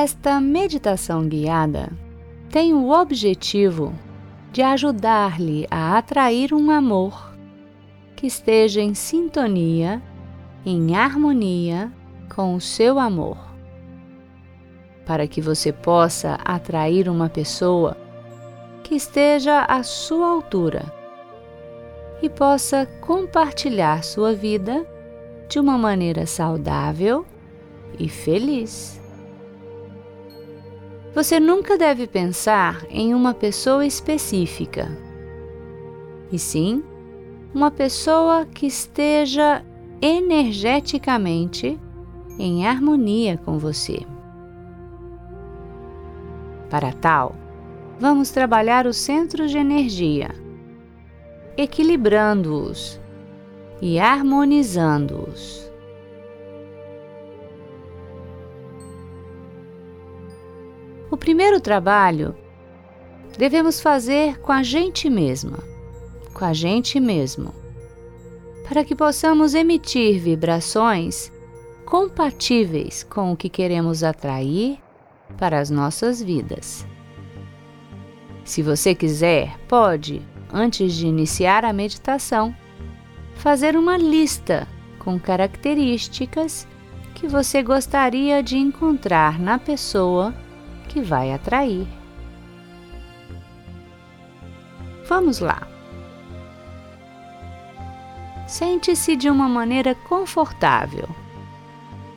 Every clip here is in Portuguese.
Esta meditação guiada tem o objetivo de ajudar-lhe a atrair um amor que esteja em sintonia, em harmonia com o seu amor, para que você possa atrair uma pessoa que esteja à sua altura e possa compartilhar sua vida de uma maneira saudável e feliz. Você nunca deve pensar em uma pessoa específica, e sim uma pessoa que esteja energeticamente em harmonia com você. Para tal, vamos trabalhar os centros de energia, equilibrando-os e harmonizando-os. O primeiro trabalho devemos fazer com a gente mesma, com a gente mesmo, para que possamos emitir vibrações compatíveis com o que queremos atrair para as nossas vidas. Se você quiser, pode, antes de iniciar a meditação, fazer uma lista com características que você gostaria de encontrar na pessoa que vai atrair. Vamos lá. Sente-se de uma maneira confortável,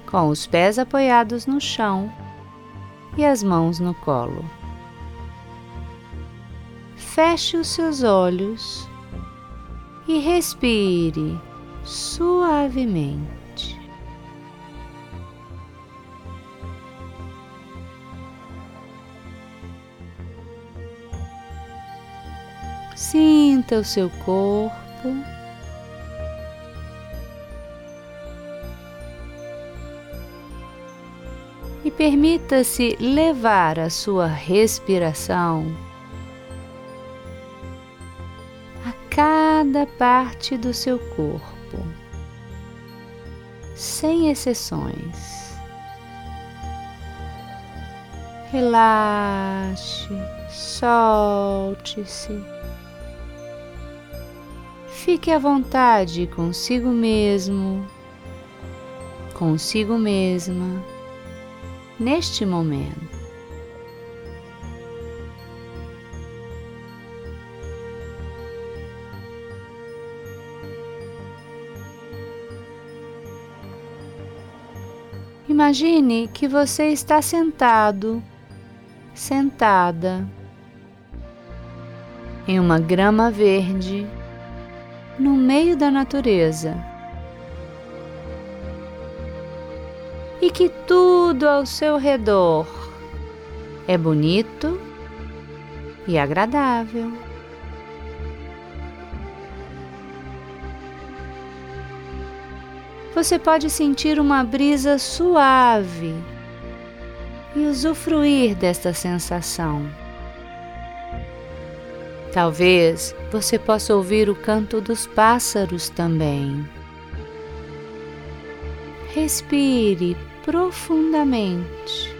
com os pés apoiados no chão e as mãos no colo. Feche os seus olhos e respire suavemente. Sinta o seu corpo. E permita-se levar a sua respiração a cada parte do seu corpo, sem exceções. Relaxe, solte-se. Fique à vontade consigo mesmo, consigo mesma, neste momento. Imagine que você está sentado, sentada, em uma grama verde no meio da natureza. E que tudo ao seu redor é bonito e agradável. Você pode sentir uma brisa suave e usufruir desta sensação. Talvez você possa ouvir o canto dos pássaros também. Respire profundamente.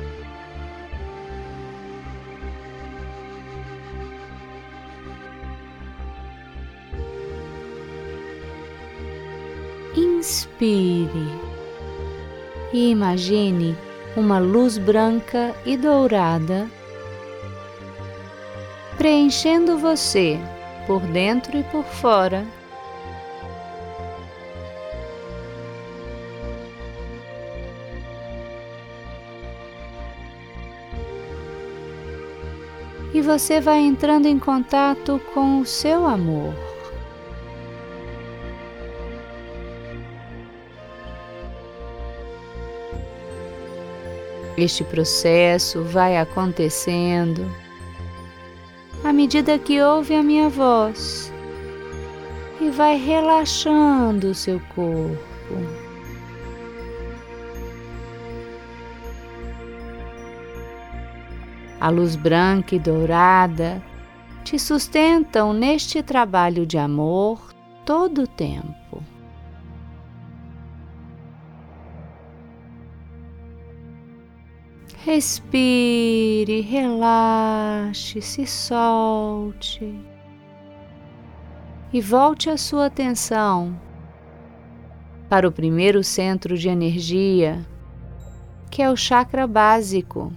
Inspire e imagine uma luz branca e dourada preenchendo você por dentro e por fora. E você vai entrando em contato com o seu amor. Este processo vai acontecendo medida que ouve a minha voz e vai relaxando o seu corpo. A luz branca e dourada te sustentam neste trabalho de amor todo o tempo. Respire, relaxe, se solte e volte a sua atenção para o primeiro centro de energia, que é o chakra básico,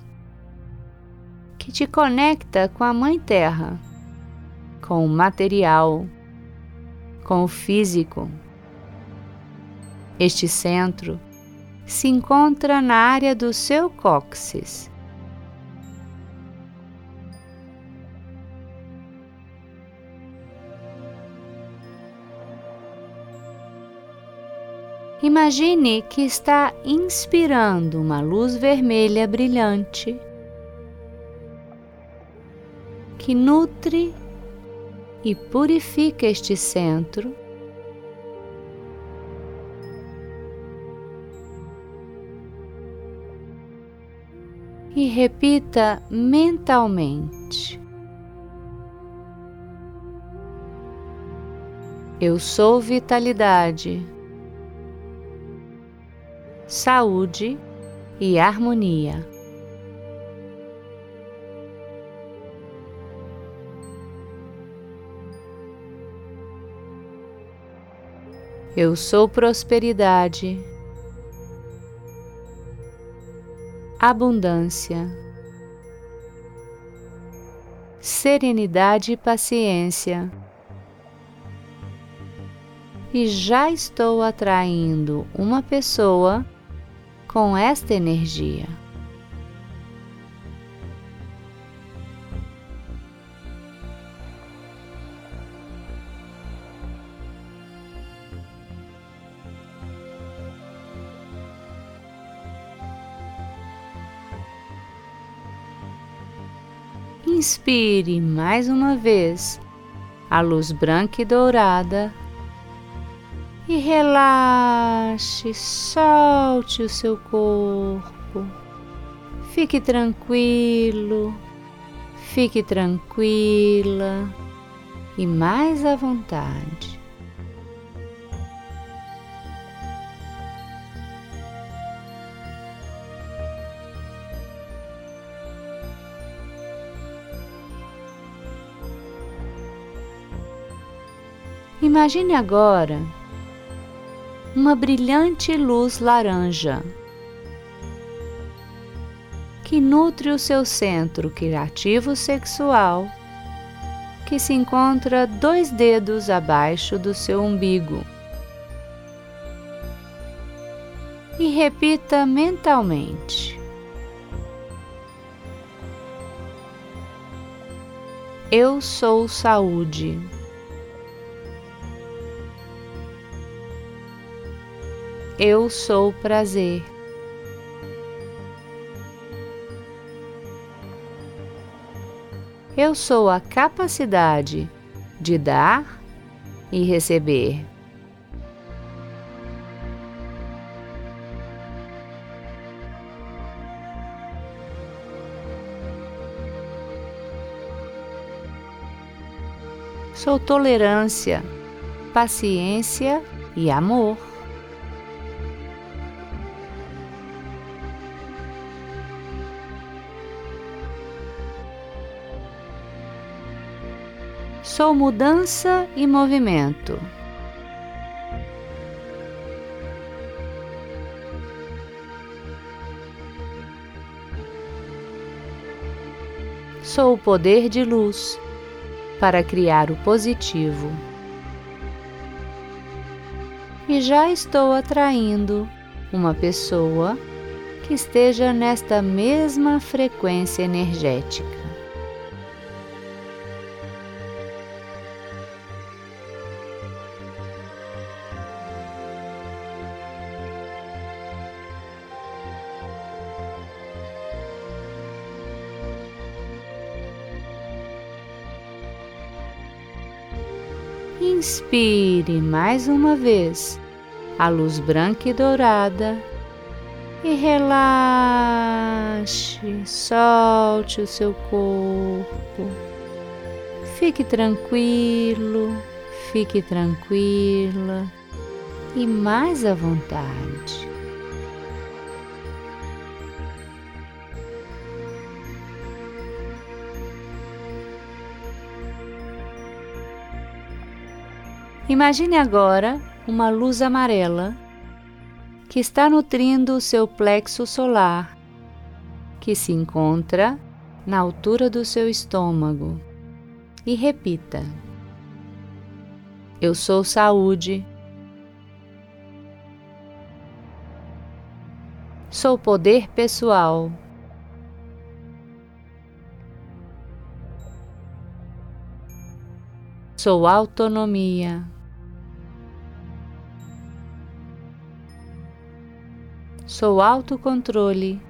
que te conecta com a Mãe Terra, com o material, com o físico. Este centro se encontra na área do seu cóccix. Imagine que está inspirando uma luz vermelha brilhante que nutre e purifica este centro. E repita mentalmente: Eu sou vitalidade saúde e harmonia. Eu sou prosperidade, abundância, serenidade e paciência e já estou atraindo uma pessoa com esta energia. Inspire mais uma vez a luz branca e dourada e relaxe, solte o seu corpo. Fique tranquilo, fique tranquila e mais à vontade. Imagine agora uma brilhante luz laranja que nutre o seu centro criativo sexual, que se encontra dois dedos abaixo do seu umbigo. E repita mentalmente: Eu sou saúde. Eu sou prazer. Eu sou a capacidade de dar e receber. Sou tolerância, paciência e amor. Sou mudança e movimento. Sou o poder de luz para criar o positivo. E já estou atraindo uma pessoa que esteja nesta mesma frequência energética. Inspire mais uma vez. A luz branca e dourada. E relaxe, solte o seu corpo. Fique tranquilo, fique tranquila. E mais à vontade. Imagine agora uma luz amarela que está nutrindo o seu plexo solar, que se encontra na altura do seu estômago. E repita: Eu sou saúde. Sou poder pessoal. Sou autonomia. Sou autocontrole.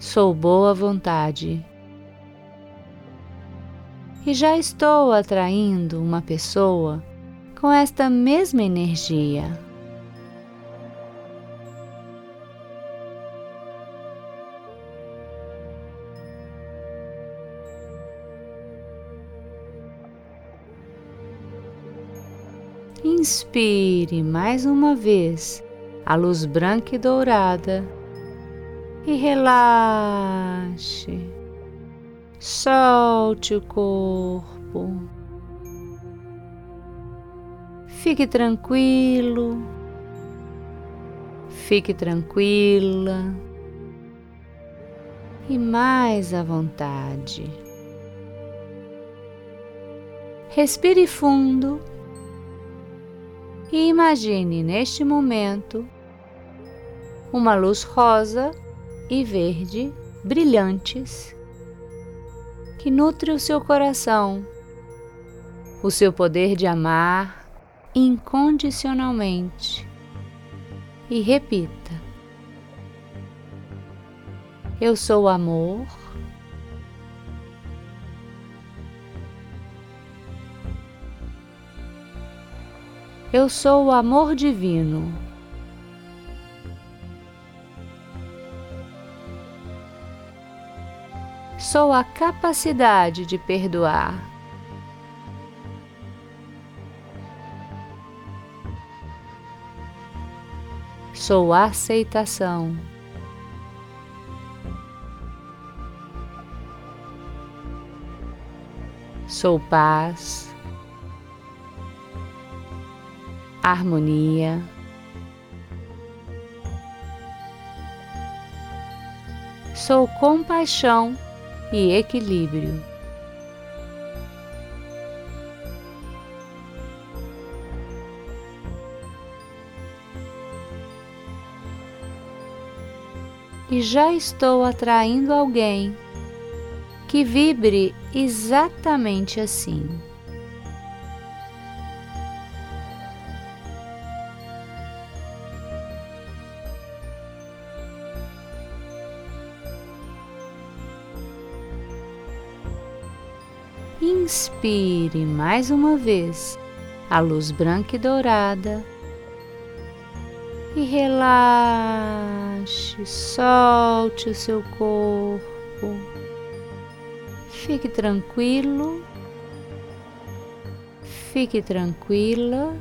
Sou boa vontade. E já estou atraindo uma pessoa com esta mesma energia. Inspire mais uma vez a luz branca e dourada e relaxe. Solte o corpo. Fique tranquilo. Fique tranquila. E mais à vontade. Respire fundo e imagine neste momento uma luz rosa e verde brilhantes que nutre o seu coração, o seu poder de amar incondicionalmente. E repita: Eu sou amor. Eu sou o amor divino. Sou a capacidade de perdoar. Sou a aceitação. Sou paz. Harmonia. Sou compaixão e equilíbrio. E já estou atraindo alguém que vibre exatamente assim. Inspire mais uma vez a luz branca e dourada e relaxe, solte o seu corpo. Fique tranquilo, fique tranquila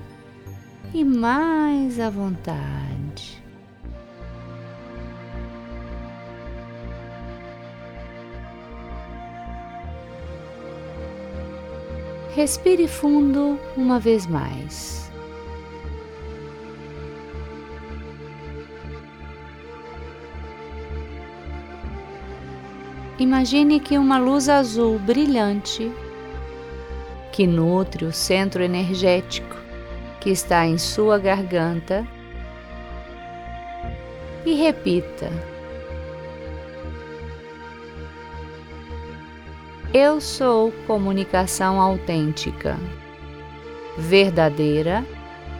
e mais à vontade. Respire fundo uma vez mais. Imagine que uma luz azul brilhante que nutre o centro energético que está em sua garganta e repita Eu sou comunicação autêntica, verdadeira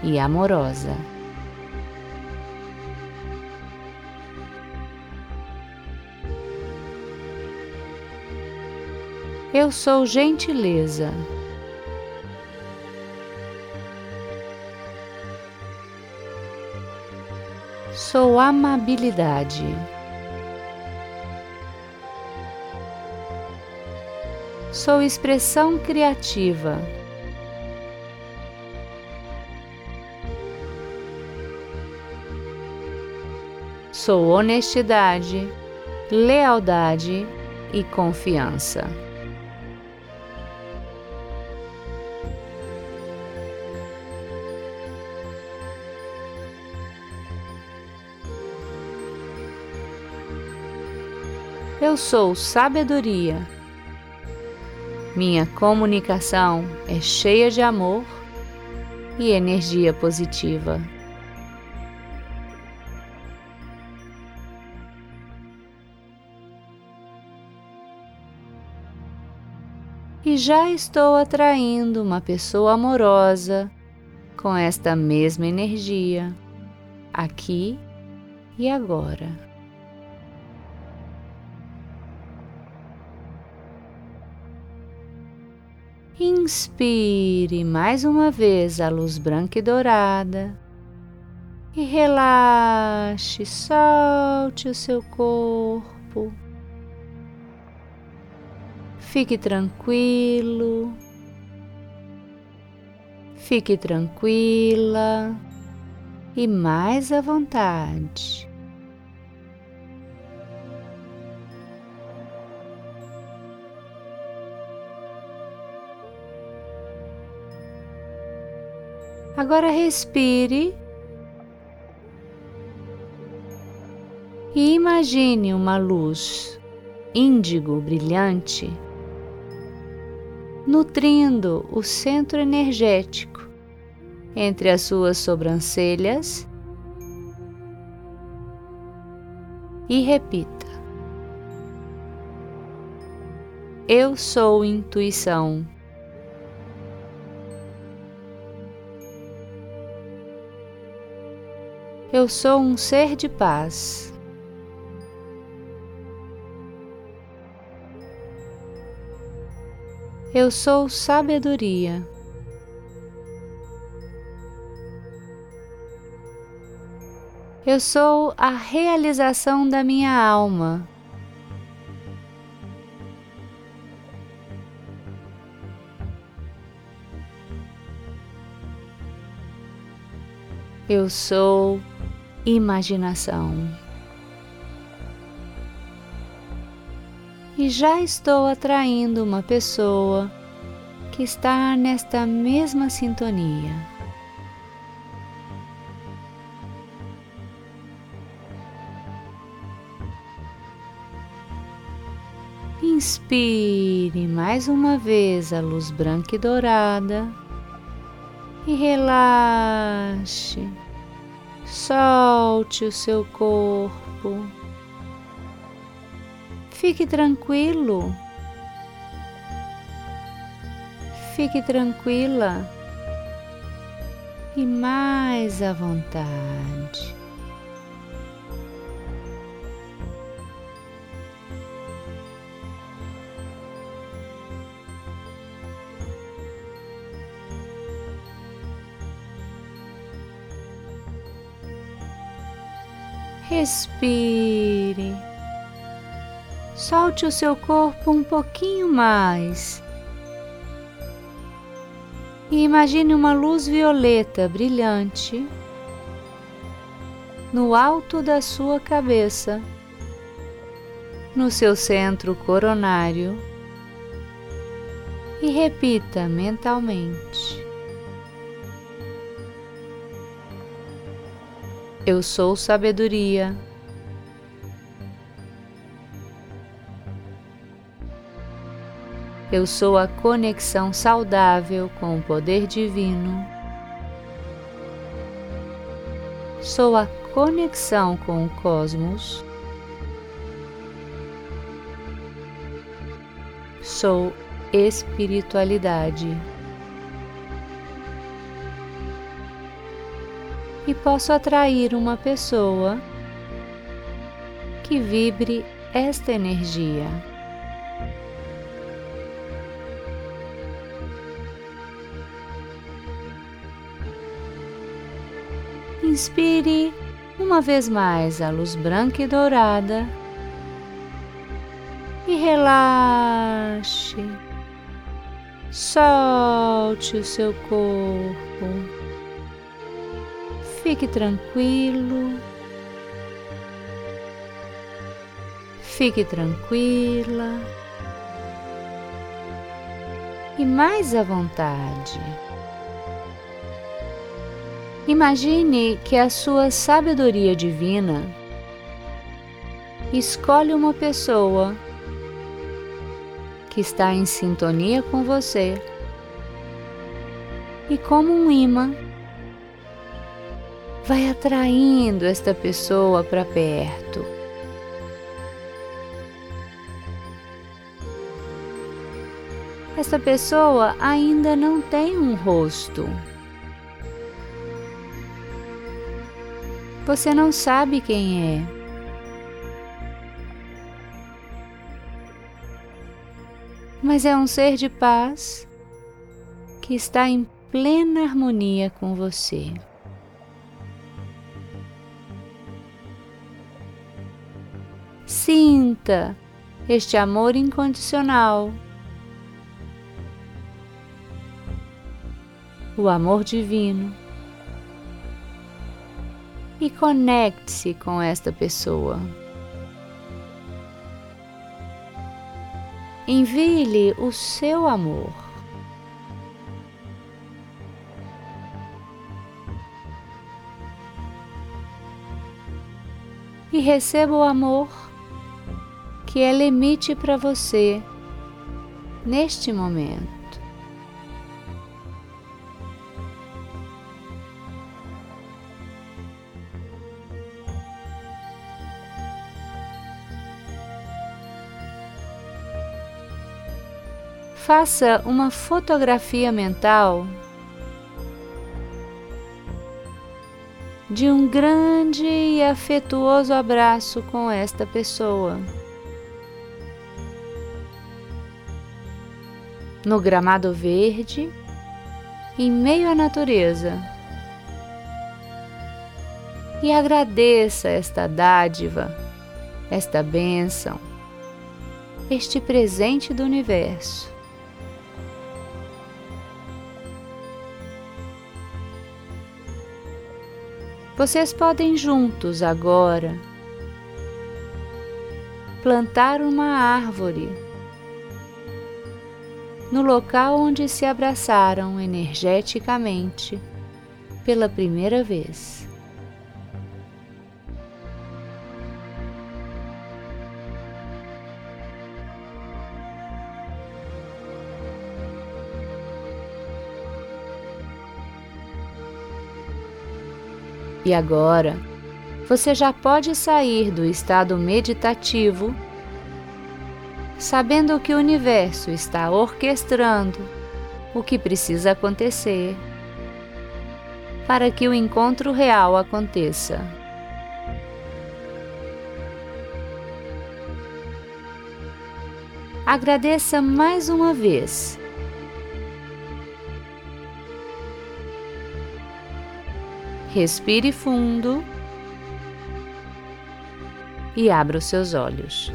e amorosa. Eu sou gentileza. Sou amabilidade. Sou expressão criativa. Sou honestidade, lealdade e confiança. Eu sou sabedoria minha comunicação é cheia de amor e energia positiva. E já estou atraindo uma pessoa amorosa com esta mesma energia, aqui e agora. Inspire mais uma vez a luz branca e dourada e relaxe, solte o seu corpo. Fique tranquilo, fique tranquila e mais à vontade. Agora respire. E imagine uma luz índigo brilhante nutrindo o centro energético entre as suas sobrancelhas. E repita: Eu sou intuição. Eu sou um ser de paz. Eu sou sabedoria. Eu sou a realização da minha alma. Eu sou imaginação. E já estou atraindo uma pessoa que está nesta mesma sintonia. Inspire mais uma vez a luz branca e dourada e relaxe Solte o seu corpo. Fique tranquilo. Fique tranquila e mais à vontade. Respire. Solte o seu corpo um pouquinho mais. E imagine uma luz violeta brilhante no alto da sua cabeça, no seu centro coronário, e repita mentalmente: Eu sou sabedoria. Eu sou a conexão saudável com o poder divino. Sou a conexão com o cosmos. Sou espiritualidade. E posso atrair uma pessoa que vibre esta energia. Inspire uma vez mais a luz branca e dourada e relaxe. Solte o seu corpo. Fique tranquilo. Fique tranquila. E mais à vontade. Imagine que a sua sabedoria divina escolhe uma pessoa que está em sintonia com você e, como um imã, vai atraindo esta pessoa para perto. Esta pessoa ainda não tem um rosto. Você não sabe quem é. Mas é um ser de paz que está em plena harmonia com você. Sinta este amor incondicional, o amor divino e conecte-se com esta pessoa. Envie-lhe o seu amor. E receba o amor que ela emite para você neste momento. faça uma fotografia mental de um grande e afetuoso abraço com esta pessoa. No gramado verde, em meio à natureza. E agradeça esta dádiva, esta bênção, este presente do universo. Vocês podem juntos agora plantar uma árvore no local onde se abraçaram energeticamente pela primeira vez. E agora, você já pode sair do estado meditativo, sabendo que o universo está orquestrando o que precisa acontecer para que o encontro real aconteça. Agradeça mais uma vez Respire fundo e abra os seus olhos.